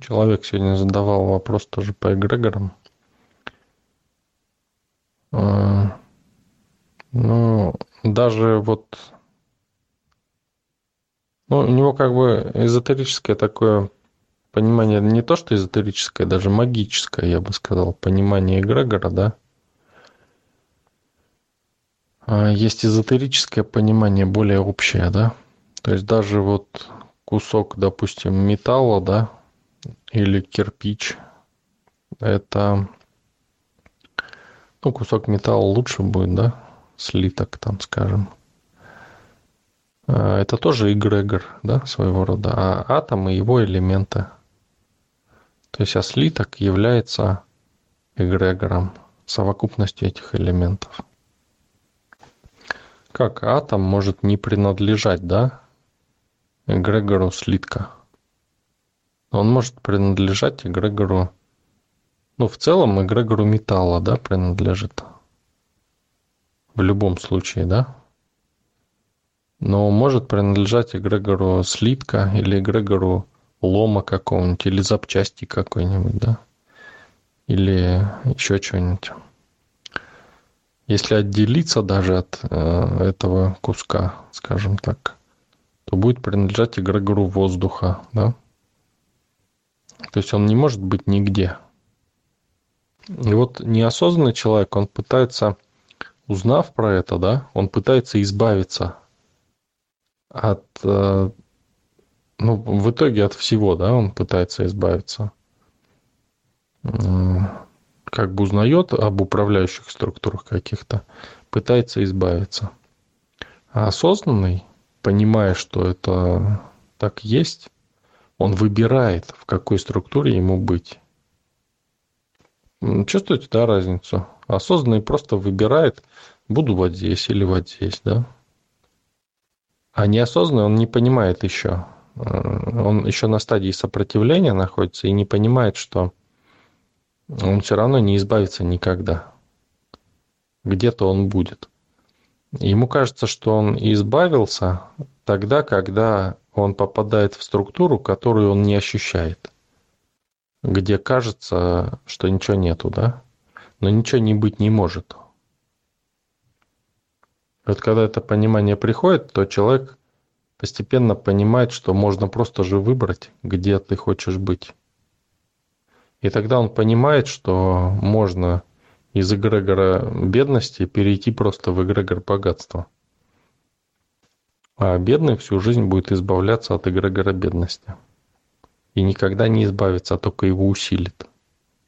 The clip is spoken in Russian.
Человек сегодня задавал вопрос тоже по эгрегорам. А, ну, даже вот... Ну, у него как бы эзотерическое такое понимание, не то что эзотерическое, даже магическое, я бы сказал, понимание эгрегора, да. А есть эзотерическое понимание более общее, да. То есть даже вот кусок, допустим, металла, да, или кирпич. Это ну, кусок металла лучше будет, да? Слиток там, скажем. А, это тоже эгрегор, да, своего рода. А атом и его элементы. То есть, а слиток является эгрегором, совокупностью этих элементов. Как атом может не принадлежать, да, эгрегору слитка? Он может принадлежать эгрегору, ну, в целом эгрегору металла, да, принадлежит. В любом случае, да. Но может принадлежать эгрегору слитка или эгрегору лома какого-нибудь, или запчасти какой-нибудь, да. Или еще что-нибудь. Если отделиться даже от э, этого куска, скажем так, то будет принадлежать эгрегору воздуха, да. То есть он не может быть нигде. И вот неосознанный человек, он пытается, узнав про это, да, он пытается избавиться от, э, ну, в итоге от всего, да, он пытается избавиться. Как бы узнает об управляющих структурах каких-то, пытается избавиться. А осознанный, понимая, что это так есть, он выбирает, в какой структуре ему быть. Чувствуете, да, разницу? Осознанный просто выбирает, буду вот здесь или вот здесь, да? А неосознанный он не понимает еще. Э, он еще на стадии сопротивления находится и не понимает, что он все равно не избавится никогда. Где-то он будет. Ему кажется, что он избавился тогда, когда он попадает в структуру, которую он не ощущает. Где кажется, что ничего нету, да? Но ничего не быть не может. Вот когда это понимание приходит, то человек постепенно понимает, что можно просто же выбрать, где ты хочешь быть. И тогда он понимает, что можно из эгрегора бедности перейти просто в эгрегор богатства. А бедный всю жизнь будет избавляться от эгрегора бедности. И никогда не избавится, а только его усилит.